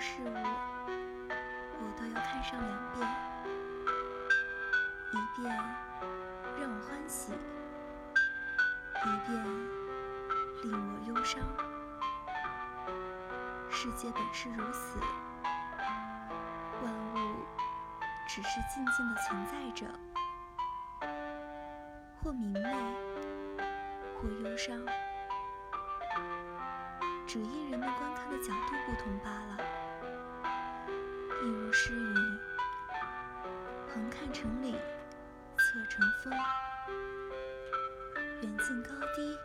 事物我都要看上两遍一遍让我欢喜一遍令我忧伤。世界本是如此万物只是静静的存在着或明媚或忧伤。只因人们观看的角度不同罢了。一如诗云：“横看成岭，侧成峰，远近高低。”